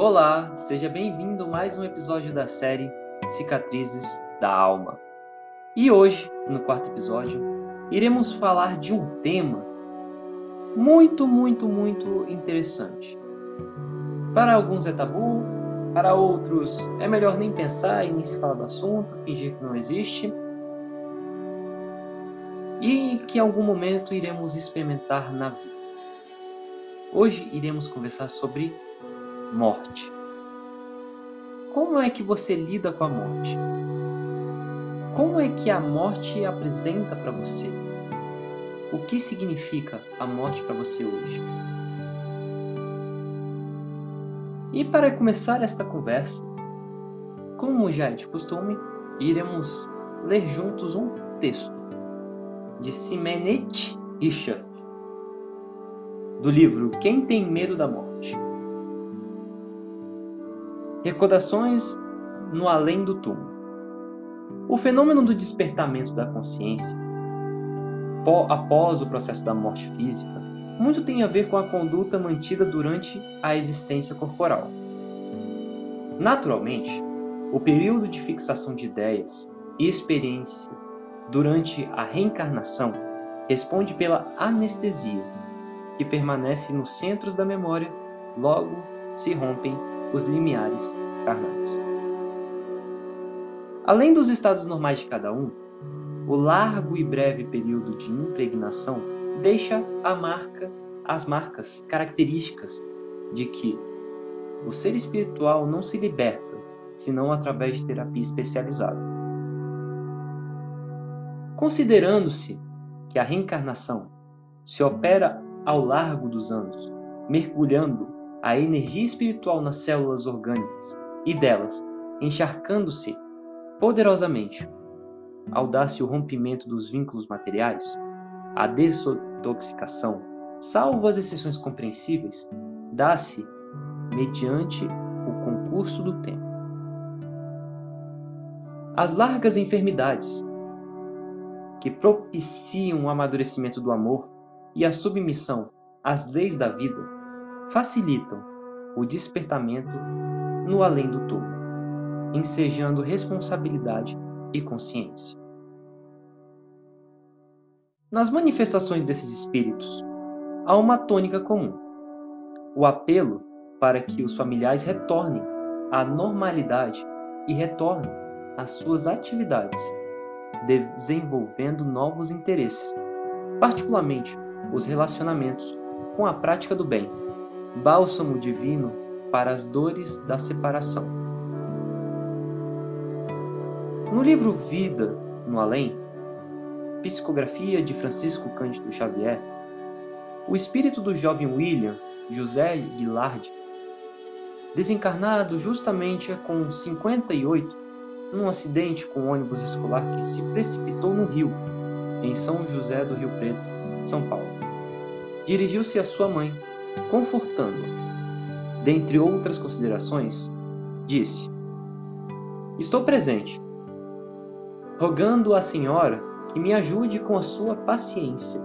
Olá, seja bem-vindo a mais um episódio da série Cicatrizes da Alma. E hoje, no quarto episódio, iremos falar de um tema muito, muito, muito interessante. Para alguns é tabu, para outros é melhor nem pensar e nem se falar do assunto, fingir que não existe. E que em algum momento iremos experimentar na vida. Hoje iremos conversar sobre morte. Como é que você lida com a morte? Como é que a morte apresenta para você? O que significa a morte para você hoje? E para começar esta conversa, como já é de costume, iremos ler juntos um texto de Simenet Richard, do livro Quem Tem Medo da Morte. Recordações no além do túmulo. O fenômeno do despertamento da consciência, após o processo da morte física, muito tem a ver com a conduta mantida durante a existência corporal. Naturalmente, o período de fixação de ideias e experiências durante a reencarnação responde pela anestesia, que permanece nos centros da memória, logo se rompem os limiares carnais. Além dos estados normais de cada um, o largo e breve período de impregnação deixa a marca, as marcas características de que o ser espiritual não se liberta senão através de terapia especializada. Considerando-se que a reencarnação se opera ao largo dos anos, mergulhando a energia espiritual nas células orgânicas e delas, encharcando-se poderosamente. Ao dar-se o rompimento dos vínculos materiais, a desintoxicação, salvo as exceções compreensíveis, dá-se mediante o concurso do tempo. As largas enfermidades que propiciam o amadurecimento do amor e a submissão às leis da vida facilitam o despertamento no além do túmulo, ensejando responsabilidade e consciência. Nas manifestações desses espíritos, há uma tônica comum: o apelo para que os familiares retornem à normalidade e retornem às suas atividades, desenvolvendo novos interesses, particularmente os relacionamentos com a prática do bem bálsamo divino para as dores da separação. No livro Vida no Além, psicografia de Francisco Cândido Xavier, o espírito do jovem William José Guillard, desencarnado justamente com 58 num acidente com um ônibus escolar que se precipitou no rio, em São José do Rio Preto, São Paulo. Dirigiu-se à sua mãe, confortando-a. Dentre outras considerações, disse: Estou presente, rogando à Senhora que me ajude com a sua paciência.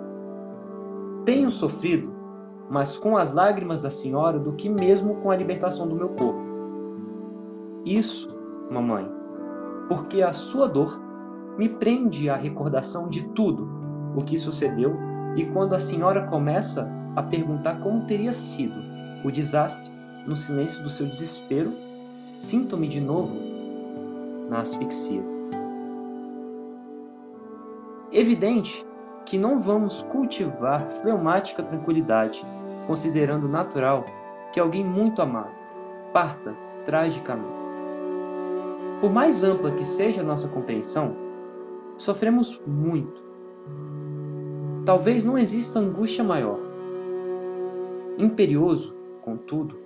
Tenho sofrido mais com as lágrimas da Senhora do que mesmo com a libertação do meu corpo. Isso, mamãe, porque a sua dor me prende à recordação de tudo o que sucedeu e quando a senhora começa a perguntar como teria sido o desastre no silêncio do seu desespero, sinto-me de novo na asfixia. Evidente que não vamos cultivar fleumática tranquilidade, considerando natural que alguém muito amado parta tragicamente. Por mais ampla que seja a nossa compreensão, sofremos muito. Talvez não exista angústia maior imperioso, contudo,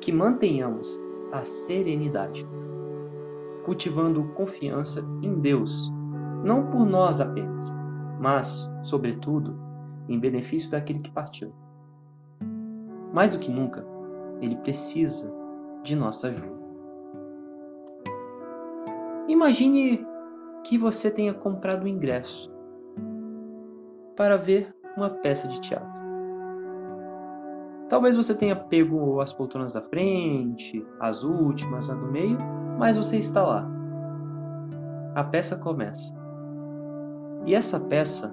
que mantenhamos a serenidade, cultivando confiança em Deus, não por nós apenas, mas, sobretudo, em benefício daquele que partiu. Mais do que nunca, ele precisa de nossa ajuda. Imagine que você tenha comprado um ingresso para ver uma peça de teatro Talvez você tenha pego as poltronas da frente, as últimas, a do meio, mas você está lá. A peça começa. E essa peça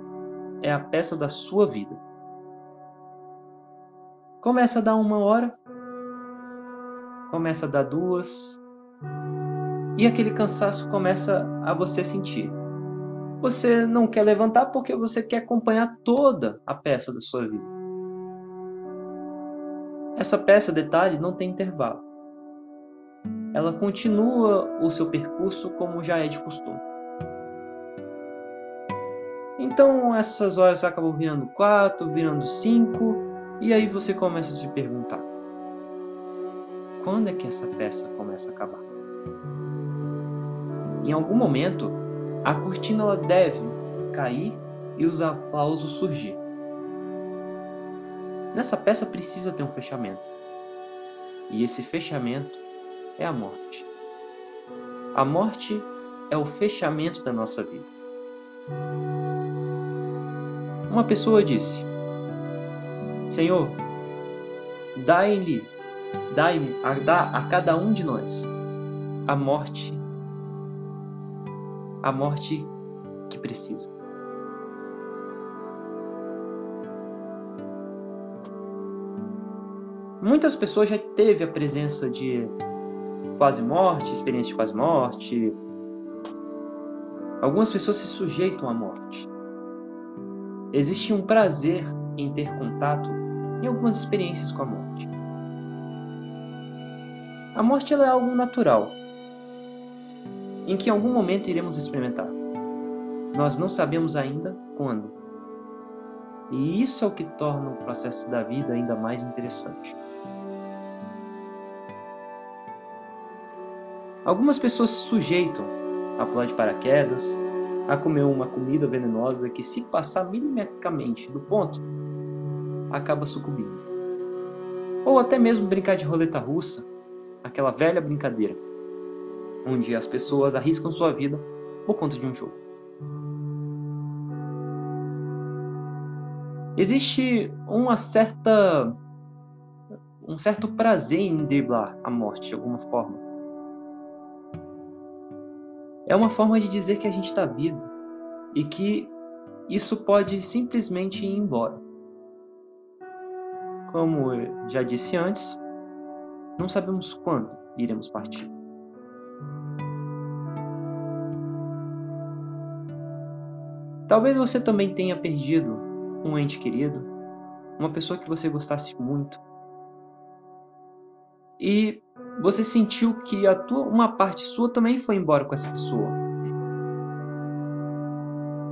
é a peça da sua vida. Começa a dar uma hora, começa a dar duas, e aquele cansaço começa a você sentir. Você não quer levantar porque você quer acompanhar toda a peça da sua vida. Essa peça, detalhe, não tem intervalo. Ela continua o seu percurso como já é de costume. Então essas horas acabam virando quatro, virando cinco, e aí você começa a se perguntar: quando é que essa peça começa a acabar? Em algum momento, a cortina deve cair e os aplausos surgir. Nessa peça precisa ter um fechamento. E esse fechamento é a morte. A morte é o fechamento da nossa vida. Uma pessoa disse: Senhor, dai-lhe, dai a, a cada um de nós a morte a morte que precisa. Muitas pessoas já teve a presença de quase morte, experiência de quase morte. Algumas pessoas se sujeitam à morte. Existe um prazer em ter contato em algumas experiências com a morte. A morte é algo natural, em que em algum momento iremos experimentar. Nós não sabemos ainda quando. E isso é o que torna o processo da vida ainda mais interessante. Algumas pessoas se sujeitam a pular de paraquedas, a comer uma comida venenosa que, se passar milimetricamente do ponto, acaba sucumbindo. Ou até mesmo brincar de roleta russa, aquela velha brincadeira onde as pessoas arriscam sua vida por conta de um jogo. Existe uma certa um certo prazer em driblar a morte de alguma forma. É uma forma de dizer que a gente está vivo e que isso pode simplesmente ir embora. Como eu já disse antes, não sabemos quando iremos partir. Talvez você também tenha perdido um ente querido, uma pessoa que você gostasse muito. E você sentiu que a tua, uma parte sua também foi embora com essa pessoa.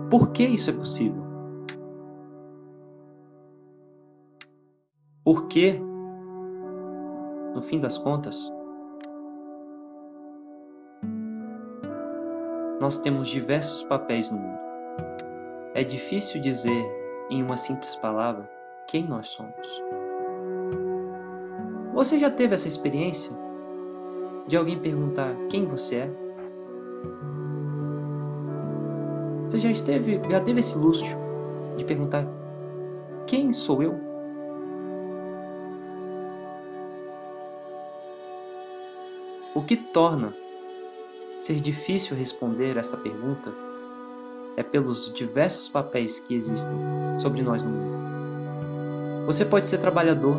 Por que isso é possível? Porque, no fim das contas, nós temos diversos papéis no mundo. É difícil dizer em uma simples palavra quem nós somos. Você já teve essa experiência de alguém perguntar quem você é? Você já esteve, já teve esse luxo de perguntar quem sou eu? O que torna ser difícil responder essa pergunta é pelos diversos papéis que existem sobre nós no mundo. Você pode ser trabalhador,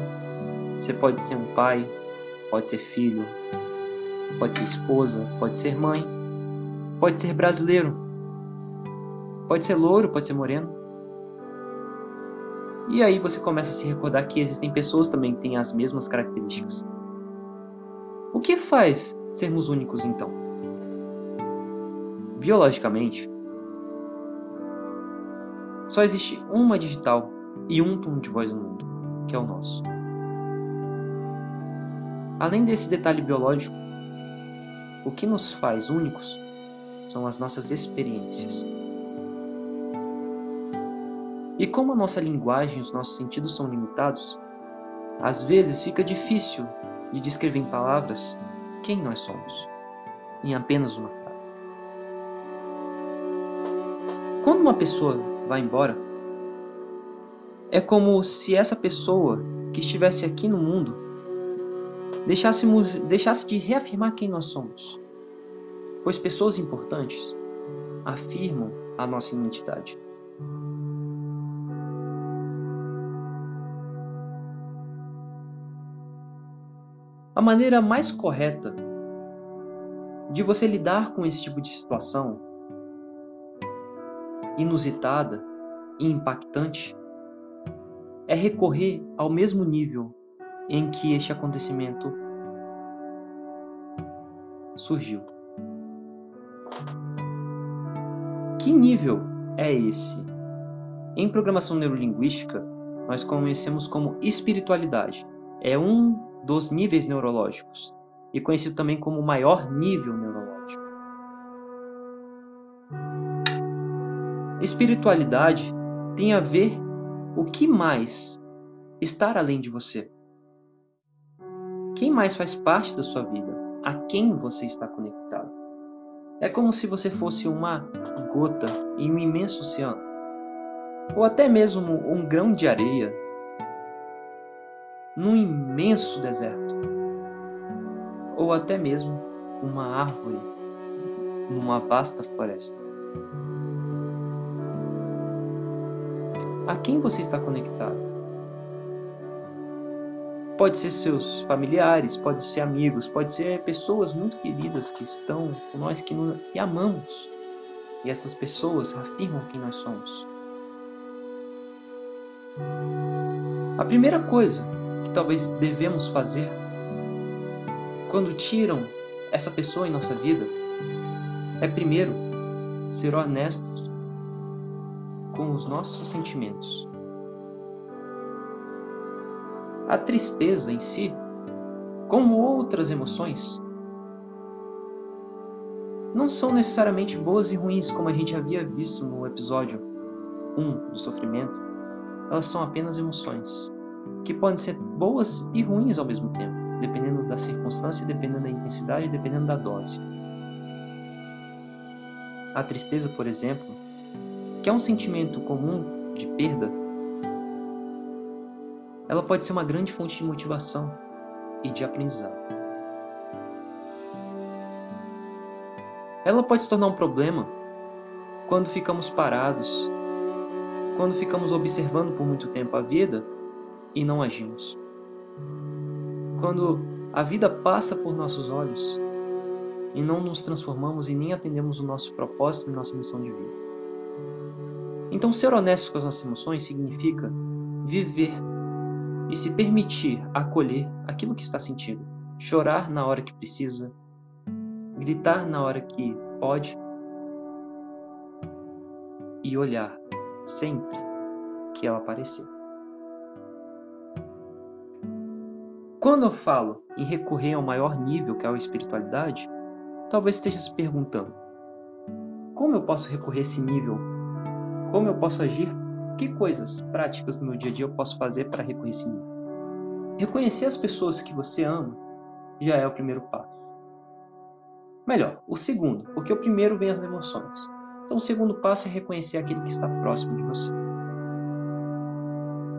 você pode ser um pai, pode ser filho, pode ser esposa, pode ser mãe, pode ser brasileiro, pode ser louro, pode ser moreno. E aí você começa a se recordar que existem pessoas também que têm as mesmas características. O que faz sermos únicos então? Biologicamente, só existe uma digital e um tom de voz no mundo, que é o nosso. Além desse detalhe biológico, o que nos faz únicos são as nossas experiências. E como a nossa linguagem e os nossos sentidos são limitados, às vezes fica difícil de descrever em palavras quem nós somos, em apenas uma frase. Quando uma pessoa vai embora, é como se essa pessoa que estivesse aqui no mundo deixássemos, deixasse de reafirmar quem nós somos, pois pessoas importantes afirmam a nossa identidade. A maneira mais correta de você lidar com esse tipo de situação inusitada e impactante é recorrer ao mesmo nível em que este acontecimento surgiu. Que nível é esse? Em programação neurolinguística, nós conhecemos como espiritualidade. É um dos níveis neurológicos e conhecido também como maior nível neurológico. Espiritualidade tem a ver o que mais estar além de você. Quem mais faz parte da sua vida? A quem você está conectado? É como se você fosse uma gota em um imenso oceano, ou até mesmo um grão de areia num imenso deserto, ou até mesmo uma árvore numa vasta floresta. A quem você está conectado? Pode ser seus familiares, pode ser amigos, pode ser pessoas muito queridas que estão com nós, que, nos, que amamos. E essas pessoas afirmam quem nós somos. A primeira coisa que talvez devemos fazer quando tiram essa pessoa em nossa vida é primeiro ser honestos com os nossos sentimentos. A tristeza em si, como outras emoções, não são necessariamente boas e ruins, como a gente havia visto no episódio 1 do sofrimento. Elas são apenas emoções, que podem ser boas e ruins ao mesmo tempo, dependendo da circunstância, dependendo da intensidade, dependendo da dose. A tristeza, por exemplo, que é um sentimento comum de perda ela pode ser uma grande fonte de motivação e de aprendizado. Ela pode se tornar um problema quando ficamos parados, quando ficamos observando por muito tempo a vida e não agimos. Quando a vida passa por nossos olhos e não nos transformamos e nem atendemos o nosso propósito e nossa missão de vida. Então, ser honesto com as nossas emoções significa viver e se permitir acolher aquilo que está sentindo, chorar na hora que precisa, gritar na hora que pode e olhar sempre que ela aparecer. Quando eu falo em recorrer ao maior nível, que é a espiritualidade, talvez esteja se perguntando: como eu posso recorrer a esse nível? Como eu posso agir que coisas práticas do meu dia a dia eu posso fazer para reconhecer? Reconhecer as pessoas que você ama já é o primeiro passo. Melhor, o segundo, porque o primeiro vem as emoções. Então, o segundo passo é reconhecer aquele que está próximo de você.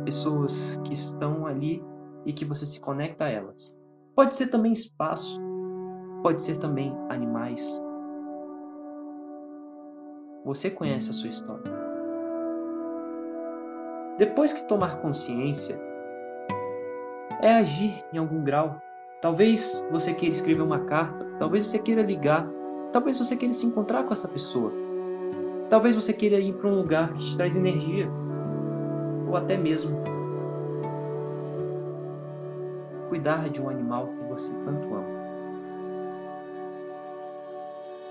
Pessoas que estão ali e que você se conecta a elas. Pode ser também espaço, pode ser também animais. Você conhece a sua história. Depois que tomar consciência, é agir em algum grau. Talvez você queira escrever uma carta, talvez você queira ligar, talvez você queira se encontrar com essa pessoa. Talvez você queira ir para um lugar que te traz energia, ou até mesmo cuidar de um animal que você tanto ama.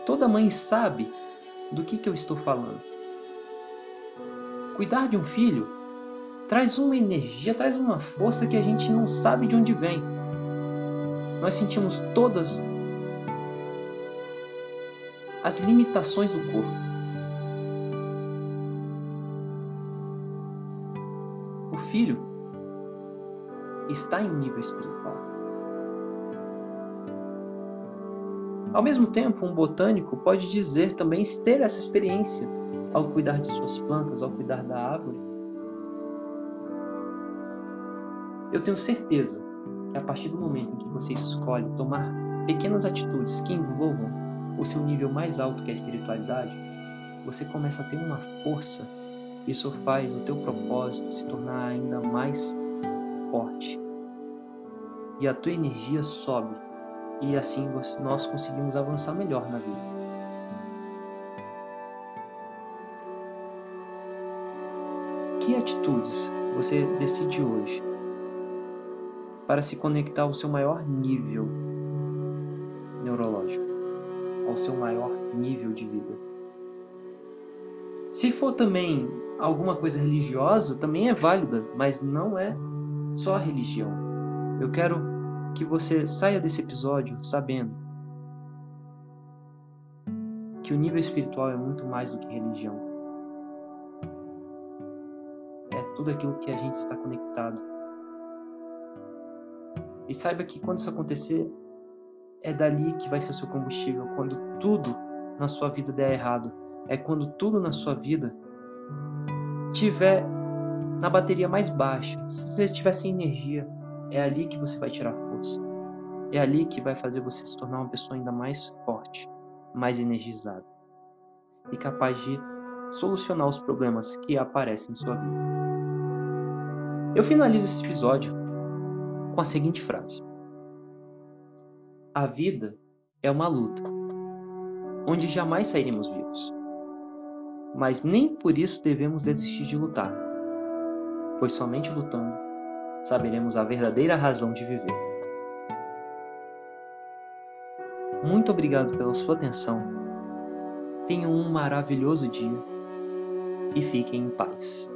Toda mãe sabe do que, que eu estou falando. Cuidar de um filho traz uma energia, traz uma força que a gente não sabe de onde vem. Nós sentimos todas as limitações do corpo. O filho está em nível espiritual. Ao mesmo tempo, um botânico pode dizer também ter essa experiência ao cuidar de suas plantas, ao cuidar da árvore, Eu tenho certeza que a partir do momento em que você escolhe tomar pequenas atitudes que envolvam o seu nível mais alto que é a espiritualidade, você começa a ter uma força. Isso faz o teu propósito se tornar ainda mais forte. E a tua energia sobe. E assim nós conseguimos avançar melhor na vida. Que atitudes você decide hoje para se conectar ao seu maior nível neurológico, ao seu maior nível de vida? Se for também alguma coisa religiosa, também é válida, mas não é só a religião. Eu quero que você saia desse episódio sabendo que o nível espiritual é muito mais do que religião tudo aquilo que a gente está conectado. E saiba que quando isso acontecer, é dali que vai ser o seu combustível. Quando tudo na sua vida der errado, é quando tudo na sua vida tiver na bateria mais baixa. Se você estiver sem energia, é ali que você vai tirar força. É ali que vai fazer você se tornar uma pessoa ainda mais forte, mais energizada e capaz de solucionar os problemas que aparecem em sua vida. Eu finalizo esse episódio com a seguinte frase: A vida é uma luta, onde jamais sairemos vivos. Mas nem por isso devemos desistir de lutar, pois somente lutando saberemos a verdadeira razão de viver. Muito obrigado pela sua atenção. Tenham um maravilhoso dia e fiquem em paz.